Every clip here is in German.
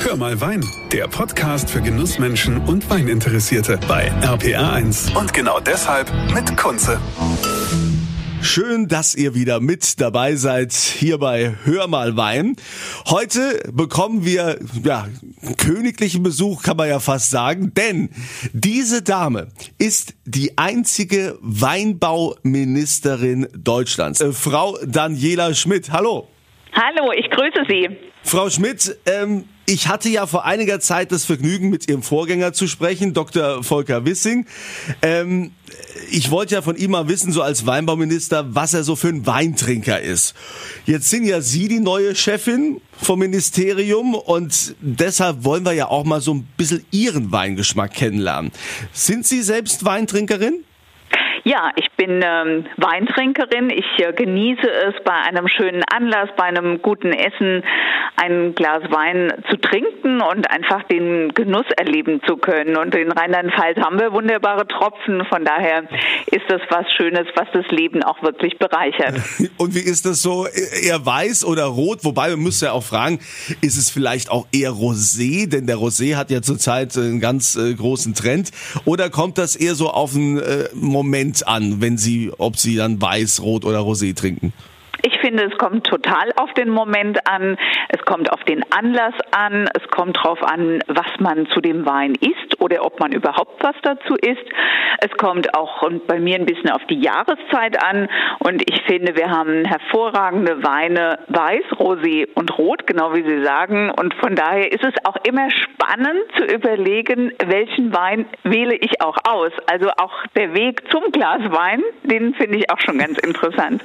Hör mal Wein, der Podcast für Genussmenschen und Weininteressierte bei RPR1. Und genau deshalb mit Kunze. Schön, dass ihr wieder mit dabei seid hier bei Hör mal Wein. Heute bekommen wir ja königlichen Besuch, kann man ja fast sagen, denn diese Dame ist die einzige Weinbauministerin Deutschlands, äh, Frau Daniela Schmidt. Hallo. Hallo, ich grüße Sie. Frau Schmidt, ähm, ich hatte ja vor einiger Zeit das Vergnügen, mit Ihrem Vorgänger zu sprechen, Dr. Volker Wissing. Ähm, ich wollte ja von ihm mal wissen, so als Weinbauminister, was er so für ein Weintrinker ist. Jetzt sind ja Sie die neue Chefin vom Ministerium und deshalb wollen wir ja auch mal so ein bisschen Ihren Weingeschmack kennenlernen. Sind Sie selbst Weintrinkerin? Ja, ich bin ähm, Weintrinkerin. Ich äh, genieße es, bei einem schönen Anlass, bei einem guten Essen ein Glas Wein zu trinken und einfach den Genuss erleben zu können. Und in Rheinland-Pfalz haben wir wunderbare Tropfen. Von daher ist das was Schönes, was das Leben auch wirklich bereichert. Und wie ist das so? Eher weiß oder rot? Wobei, man muss ja auch fragen, ist es vielleicht auch eher Rosé? Denn der Rosé hat ja zurzeit einen ganz äh, großen Trend. Oder kommt das eher so auf einen äh, Moment an, wenn Sie, ob Sie dann weiß, rot oder rosé trinken? Ich finde, es kommt total auf den Moment an, es kommt auf den Anlass an, es kommt darauf an, was man zu dem Wein isst oder ob man überhaupt was dazu isst. Es kommt auch bei mir ein bisschen auf die Jahreszeit an und ich finde, wir haben hervorragende Weine, weiß, rosé und rot, genau wie Sie sagen. Und von daher ist es auch immer spannend zu überlegen, welchen Wein wähle ich auch aus. Also auch der Weg zum Glas Wein, den finde ich auch schon ganz interessant.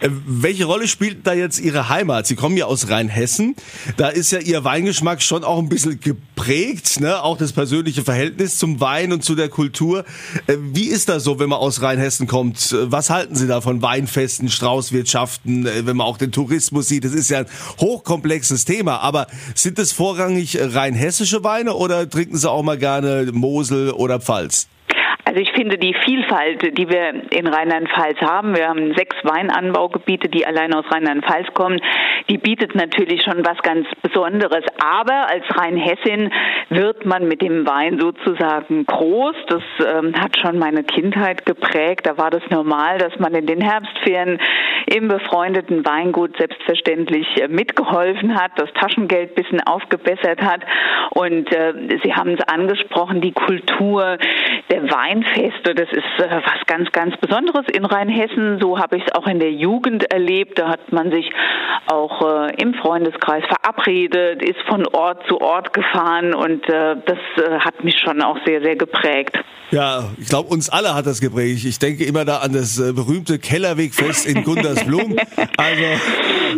Äh, welche Rolle spielt da jetzt Ihre Heimat? Sie kommen ja aus Rheinhessen. Da ist ja Ihr Weingeschmack schon auch ein bisschen geprägt, ne? auch das persönliche Verhältnis zum Wein und zu der Kultur. Äh, wie ist das so, wenn man aus Rheinhessen kommt? Was halten Sie da von Weinfesten, Straußwirtschaften, äh, wenn man auch den Tourismus sieht? Das ist ja ein hochkomplexes Thema. Aber sind es vorrangig rheinhessische Weine oder trinken Sie auch mal gerne Mosel oder Pfalz? Also ich finde die Vielfalt, die wir in Rheinland-Pfalz haben, wir haben sechs Weinanbaugebiete, die allein aus Rheinland-Pfalz kommen, die bietet natürlich schon was ganz Besonderes. Aber als Rheinhessin wird man mit dem Wein sozusagen groß. Das ähm, hat schon meine Kindheit geprägt. Da war das normal, dass man in den Herbstferien im befreundeten Weingut selbstverständlich äh, mitgeholfen hat, das Taschengeld bisschen aufgebessert hat. Und äh, Sie haben es angesprochen, die Kultur der Wein Weinfeste, das ist äh, was ganz, ganz Besonderes in Rheinhessen. So habe ich es auch in der Jugend erlebt. Da hat man sich auch äh, im Freundeskreis verabredet, ist von Ort zu Ort gefahren und äh, das äh, hat mich schon auch sehr, sehr geprägt. Ja, ich glaube, uns alle hat das geprägt. Ich denke immer da an das äh, berühmte Kellerwegfest in Gundersblum. Also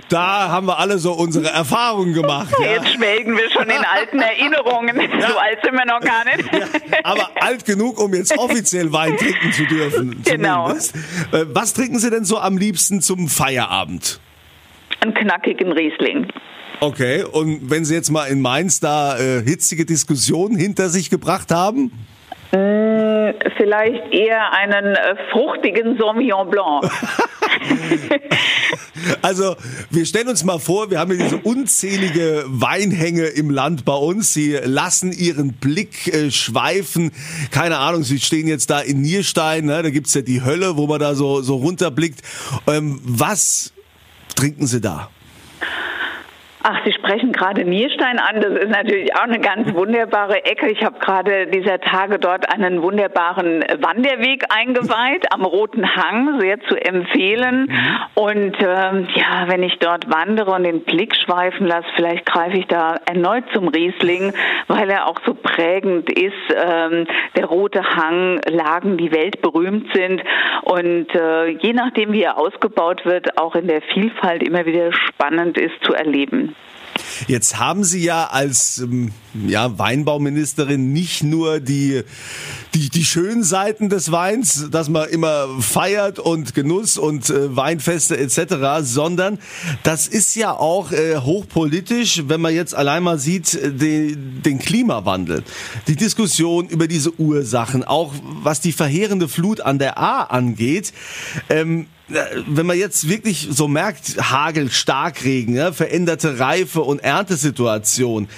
da haben wir alle so unsere Erfahrungen gemacht. Ja. Jetzt schwelgen wir schon in alten Erinnerungen. Ja. So alt sind wir noch gar nicht. Ja, aber alt genug, um jetzt offiziell Wein trinken zu dürfen. Genau. Zumindest. Äh, was trinken Sie denn so am liebsten zum Feierabend? Einen knackigen Riesling. Okay, und wenn Sie jetzt mal in Mainz da äh, hitzige Diskussionen hinter sich gebracht haben? Hm, vielleicht eher einen äh, fruchtigen Sauvignon Blanc. also, wir stellen uns mal vor, wir haben hier diese unzählige Weinhänge im Land bei uns. Sie lassen ihren Blick äh, schweifen. Keine Ahnung, sie stehen jetzt da in Nierstein, ne? da gibt's ja die Hölle, wo man da so, so runterblickt. Ähm, was trinken Sie da? Ach, Sie sprechen gerade Nierstein an. Das ist natürlich auch eine ganz wunderbare Ecke. Ich habe gerade dieser Tage dort einen wunderbaren Wanderweg eingeweiht am Roten Hang, sehr zu empfehlen. Mhm. Und ähm, ja, wenn ich dort wandere und den Blick schweifen lasse, vielleicht greife ich da erneut zum Riesling, weil er auch so prägend ist. Ähm, der Rote Hang, Lagen, die weltberühmt sind und äh, je nachdem, wie er ausgebaut wird, auch in der Vielfalt immer wieder spannend ist zu erleben. Jetzt haben Sie ja als ähm, ja, Weinbauministerin nicht nur die, die, die schönen Seiten des Weins, dass man immer feiert und Genuss und äh, Weinfeste etc., sondern das ist ja auch äh, hochpolitisch, wenn man jetzt allein mal sieht, äh, den, den Klimawandel, die Diskussion über diese Ursachen, auch was die verheerende Flut an der A angeht. Ähm, wenn man jetzt wirklich so merkt, Hagel, Starkregen, ja, veränderte Reife und Erntesituation,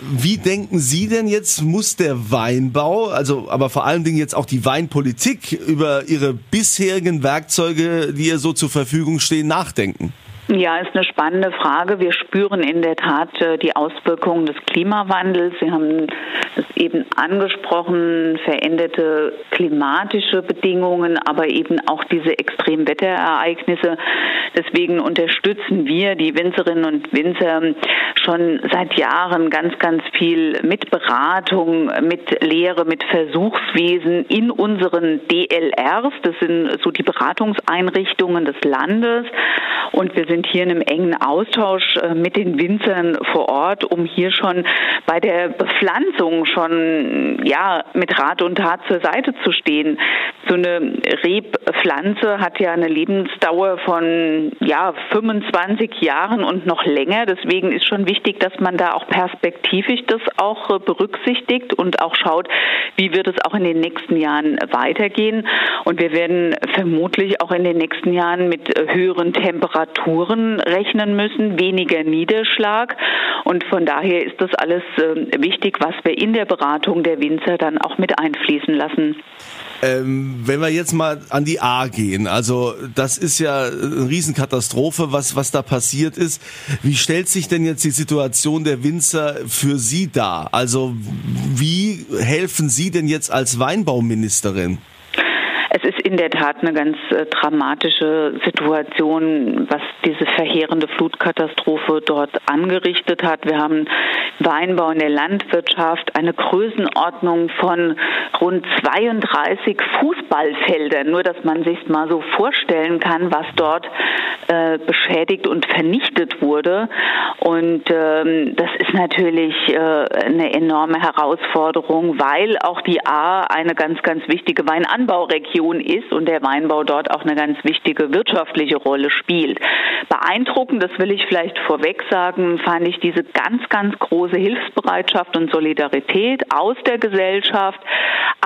wie denken Sie denn jetzt, muss der Weinbau, also aber vor allen Dingen jetzt auch die Weinpolitik über ihre bisherigen Werkzeuge, die ihr so zur Verfügung stehen, nachdenken? Ja, ist eine spannende Frage. Wir spüren in der Tat äh, die Auswirkungen des Klimawandels. Sie haben es eben angesprochen, veränderte klimatische Bedingungen, aber eben auch diese Extremwetterereignisse. Deswegen unterstützen wir die Winzerinnen und Winzer schon seit Jahren ganz, ganz viel mit Beratung, mit Lehre, mit Versuchswesen in unseren DLRs. Das sind so die Beratungseinrichtungen des Landes. Und wir sind hier in einem engen Austausch äh, mit den Winzern vor Ort, um hier schon bei der Bepflanzung schon ja mit Rat und Tat zur Seite zu stehen. So eine Rebpflanze hat ja eine Lebensdauer von ja 25 Jahren und noch länger. Deswegen ist schon wichtig, dass man da auch perspektivisch das auch äh, berücksichtigt und auch schaut, wie wird es auch in den nächsten Jahren weitergehen. Und wir werden vermutlich auch in den nächsten Jahren mit äh, höheren Temperaturen rechnen müssen, weniger Niederschlag. Und von daher ist das alles äh, wichtig, was wir in der Beratung der Winzer dann auch mit einfließen lassen. Ähm, wenn wir jetzt mal an die A gehen, also das ist ja eine Riesenkatastrophe, was, was da passiert ist. Wie stellt sich denn jetzt die Situation der Winzer für Sie dar? Also wie helfen Sie denn jetzt als Weinbauministerin? Es ist in der Tat eine ganz äh, dramatische Situation, was diese verheerende Flutkatastrophe dort angerichtet hat. Wir haben Weinbau in der Landwirtschaft eine Größenordnung von rund 32 Fußballfeldern. Nur, dass man sich mal so vorstellen kann, was dort äh, beschädigt und vernichtet wurde. Und ähm, das ist natürlich äh, eine enorme Herausforderung, weil auch die A eine ganz, ganz wichtige Weinanbauregion Region ist und der Weinbau dort auch eine ganz wichtige wirtschaftliche Rolle spielt. Beeindruckend, das will ich vielleicht vorweg sagen, fand ich diese ganz, ganz große Hilfsbereitschaft und Solidarität aus der Gesellschaft,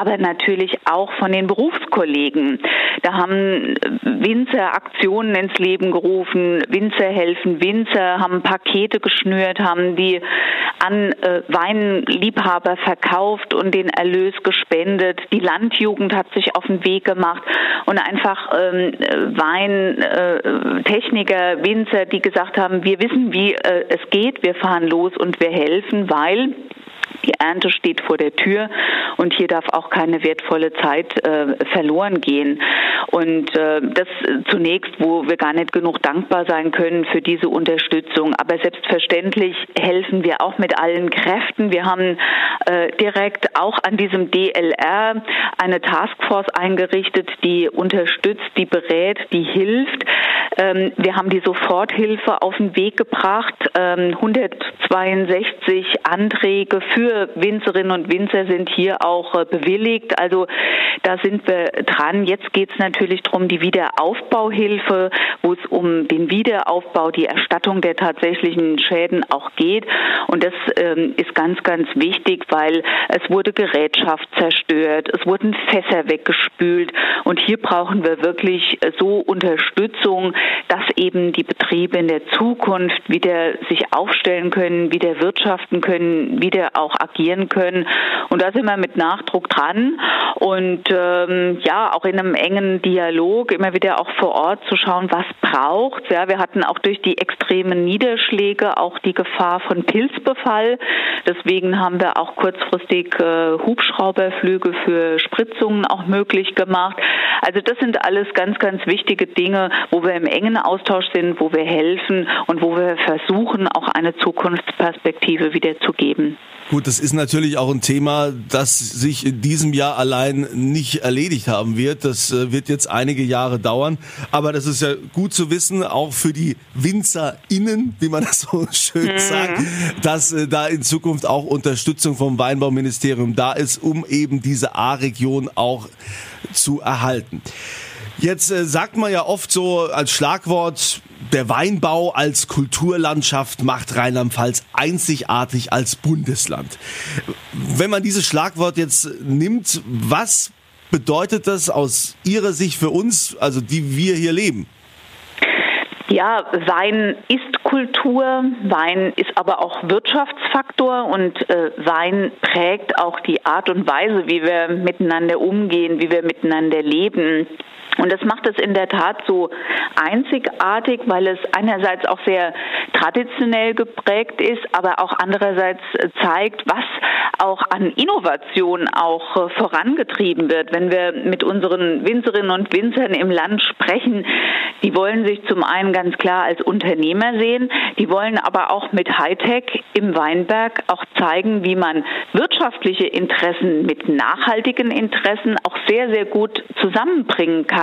aber natürlich auch von den Berufskollegen. Da haben Winzer Aktionen ins Leben gerufen, Winzer helfen Winzer, haben Pakete geschnürt, haben die an äh, Weinliebhaber verkauft und den Erlös gespendet. Die Landjugend hat sich auf den Weg gemacht und einfach ähm, Weintechniker, äh, Winzer, die gesagt haben, wir wissen, wie äh, es geht, wir fahren los und wir helfen, weil die Ernte steht vor der Tür und hier darf auch keine wertvolle Zeit äh, verloren gehen. Und äh, das zunächst, wo wir gar nicht genug dankbar sein können für diese Unterstützung. Aber selbstverständlich helfen wir auch mit allen Kräften. Wir haben äh, direkt auch an diesem DLR eine Taskforce eingerichtet, die unterstützt, die berät, die hilft. Ähm, wir haben die Soforthilfe auf den Weg gebracht. Ähm, 162 Anträge für für Winzerinnen und Winzer sind hier auch äh, bewilligt. Also da sind wir dran. Jetzt geht es natürlich darum, die Wiederaufbauhilfe, wo es um den Wiederaufbau, die Erstattung der tatsächlichen Schäden auch geht. Und das ähm, ist ganz, ganz wichtig, weil es wurde Gerätschaft zerstört, es wurden Fässer weggespült. Und hier brauchen wir wirklich so Unterstützung, dass eben die Betriebe in der Zukunft wieder sich aufstellen können, wieder wirtschaften können, wieder auch agieren können. Und da sind wir mit Nachdruck dran und ähm, ja, auch in einem engen Dialog immer wieder auch vor Ort zu schauen, was braucht. Ja, wir hatten auch durch die extremen Niederschläge auch die Gefahr von Pilzbefall. Deswegen haben wir auch kurzfristig äh, Hubschrauberflüge für Spritzungen auch möglich gemacht. Also das sind alles ganz, ganz wichtige Dinge, wo wir im engen Austausch sind, wo wir helfen und wo wir versuchen, auch eine Zukunftsperspektive wiederzugeben. Gut, das ist natürlich auch ein Thema, das sich in diesem Jahr allein nicht erledigt haben wird. Das äh, wird jetzt einige Jahre dauern. Aber das ist ja gut zu wissen, auch für die WinzerInnen, wie man das so schön mhm. sagt, dass äh, da in Zukunft auch Unterstützung vom Weinbauministerium da ist, um eben diese A-Region auch zu erhalten. Jetzt äh, sagt man ja oft so als Schlagwort, der Weinbau als Kulturlandschaft macht Rheinland-Pfalz einzigartig als Bundesland. Wenn man dieses Schlagwort jetzt nimmt, was bedeutet das aus Ihrer Sicht für uns, also die wir hier leben? Ja, Wein ist Kultur, Wein ist aber auch Wirtschaftsfaktor und äh, Wein prägt auch die Art und Weise, wie wir miteinander umgehen, wie wir miteinander leben. Und das macht es in der Tat so einzigartig, weil es einerseits auch sehr traditionell geprägt ist, aber auch andererseits zeigt, was auch an Innovation auch äh, vorangetrieben wird. Wenn wir mit unseren Winzerinnen und Winzern im Land sprechen, die wollen sich zum einen ganz klar als Unternehmer sehen, die wollen aber auch mit Hightech im Weinberg auch zeigen, wie man wirtschaftliche Interessen mit nachhaltigen Interessen auch sehr, sehr gut zusammenbringen kann.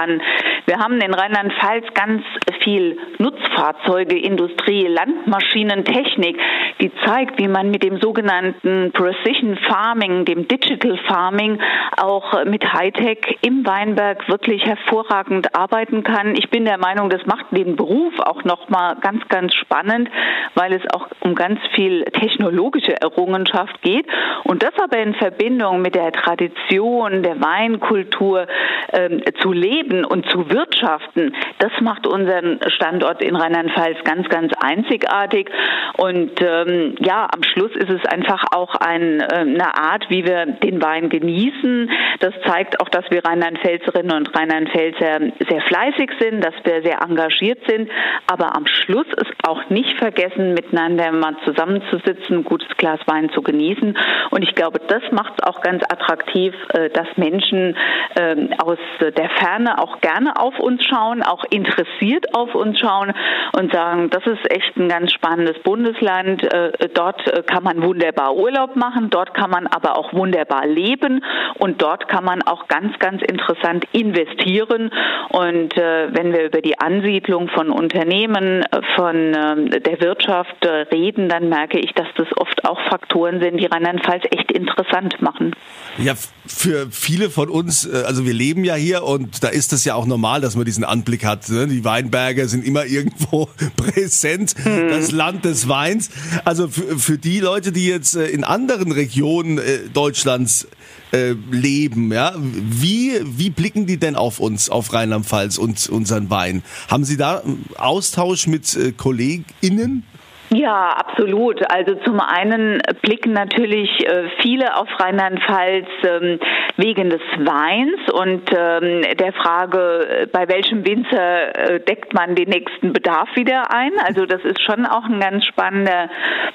Wir haben in Rheinland-Pfalz ganz viel Nutzfahrzeuge, Industrie, Landmaschinen, Technik, die zeigt, wie man mit dem sogenannten Precision Farming, dem Digital Farming, auch mit Hightech im Weinberg wirklich hervorragend arbeiten kann. Ich bin der Meinung, das macht den Beruf auch nochmal ganz, ganz spannend, weil es auch um ganz viel technologische Errungenschaft geht. Und das aber in Verbindung mit der Tradition der Weinkultur ähm, zu leben und zu wirtschaften, das macht unseren Standort in Rheinland-Pfalz ganz, ganz einzigartig. Und ähm, ja, am Schluss ist es einfach auch ein, äh, eine Art, wie wir den Wein genießen. Das zeigt auch, dass wir Rheinland-Pfälzerinnen und Rheinland-Pfälzer sehr fleißig sind, dass wir sehr engagiert sind. Aber am Schluss ist auch nicht vergessen, miteinander mal zusammenzusitzen, ein gutes Glas Wein zu genießen. Und ich glaube, das macht es auch ganz attraktiv, äh, dass Menschen ähm, aus der Ferne auch gerne auf uns schauen, auch interessiert auf uns schauen und sagen, das ist echt ein ganz spannendes Bundesland. Äh, dort äh, kann man wunderbar Urlaub machen, dort kann man aber auch wunderbar leben und dort kann man auch ganz, ganz interessant investieren. Und wenn wir über die Ansiedlung von Unternehmen, von ähm, der Wirtschaft reden, dann merke ich, dass das oft auch Faktoren sind, die Rheinland-Pfalz echt interessant machen. Ja, für viele von uns, also wir leben ja hier und da ist es ja auch normal, dass man diesen Anblick hat. Ne? Die Weinberge sind immer irgendwo präsent, mhm. das Land des Weins. Also für, für die Leute, die jetzt äh, in anderen Regionen äh, Deutschlands äh, leben, ja, wie, wie blicken die denn auf uns, auf Rheinland-Pfalz und unseren Wein? Haben Sie da Austausch mit KollegInnen? Ja, absolut. Also zum einen blicken natürlich äh, viele auf Rheinland-Pfalz ähm, wegen des Weins und ähm, der Frage, äh, bei welchem Winzer äh, deckt man den nächsten Bedarf wieder ein. Also das ist schon auch ein ganz spannender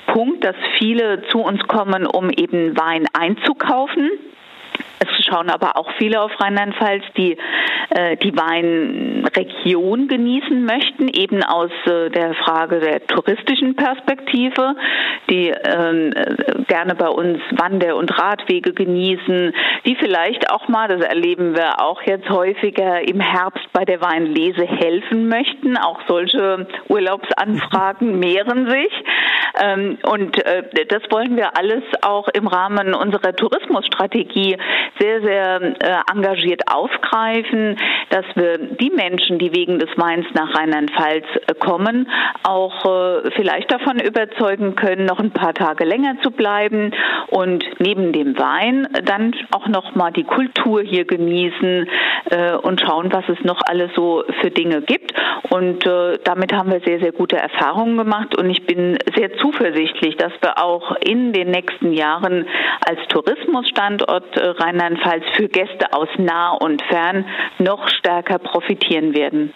Punkt, dass viele zu uns kommen, um eben Wein einzukaufen. Es schauen aber auch viele auf Rheinland-Pfalz, die äh, die Weinregion genießen möchten, eben aus äh, der Frage der touristischen Perspektive, die ähm, äh, gerne bei uns Wander- und Radwege genießen, die vielleicht auch mal, das erleben wir auch jetzt häufiger im Herbst bei der Weinlese helfen möchten. Auch solche Urlaubsanfragen mehren sich. Ähm, und äh, das wollen wir alles auch im Rahmen unserer Tourismusstrategie sehr, sehr äh, engagiert aufgreifen, dass wir die Menschen, die wegen des Weins nach Rheinland-Pfalz äh, kommen, auch vielleicht davon überzeugen können, noch ein paar Tage länger zu bleiben und neben dem Wein dann auch noch mal die Kultur hier genießen und schauen, was es noch alles so für Dinge gibt. Und damit haben wir sehr, sehr gute Erfahrungen gemacht und ich bin sehr zuversichtlich, dass wir auch in den nächsten Jahren als Tourismusstandort äh, Rheinland-Pfalz für Gäste aus nah und fern noch stärker profitieren werden.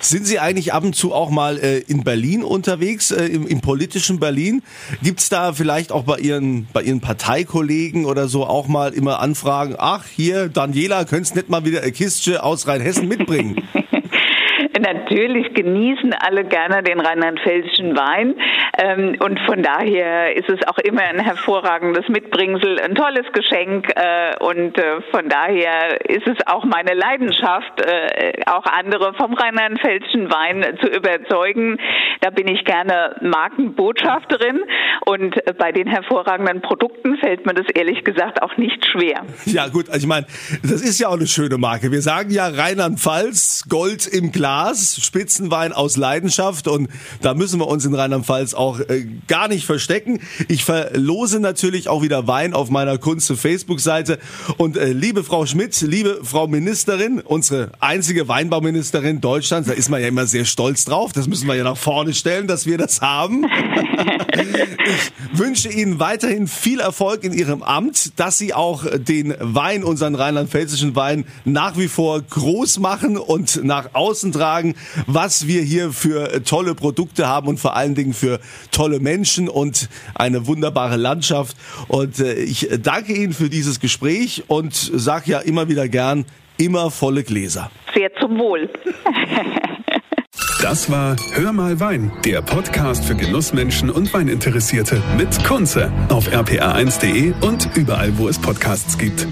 Sind Sie eigentlich ab und zu auch mal äh, in Berlin unterwegs, äh, im, im, politischen Berlin? Gibt es da vielleicht auch bei Ihren, bei Ihren Parteikollegen oder so auch mal immer Anfragen, ach hier, Daniela, könntest nicht mal wieder eine Kiste aus Rheinhessen mitbringen? Natürlich genießen alle gerne den rheinland-pfälzischen Wein. Ähm, und von daher ist es auch immer ein hervorragendes Mitbringsel, ein tolles Geschenk. Äh, und äh, von daher ist es auch meine Leidenschaft, äh, auch andere vom rheinland-pfälzischen Wein zu überzeugen. Da bin ich gerne Markenbotschafterin. Und bei den hervorragenden Produkten fällt mir das ehrlich gesagt auch nicht schwer. Ja gut, also ich meine, das ist ja auch eine schöne Marke. Wir sagen ja Rheinland-Pfalz, Gold im Glas. Glas, Spitzenwein aus Leidenschaft und da müssen wir uns in Rheinland-Pfalz auch äh, gar nicht verstecken. Ich verlose natürlich auch wieder Wein auf meiner Kunst Facebook-Seite und äh, liebe Frau Schmidt, liebe Frau Ministerin, unsere einzige Weinbauministerin Deutschlands, da ist man ja immer sehr stolz drauf, das müssen wir ja nach vorne stellen, dass wir das haben. ich wünsche Ihnen weiterhin viel Erfolg in Ihrem Amt, dass Sie auch den Wein, unseren rheinland-pfälzischen Wein, nach wie vor groß machen und nach außen tragen, was wir hier für tolle Produkte haben und vor allen Dingen für tolle Menschen und eine wunderbare Landschaft. Und äh, ich danke Ihnen für dieses Gespräch und sage ja immer wieder gern, immer volle Gläser. Sehr zum Wohl. Das war Hör mal Wein, der Podcast für Genussmenschen und Weininteressierte mit Kunze auf rpa1.de und überall, wo es Podcasts gibt.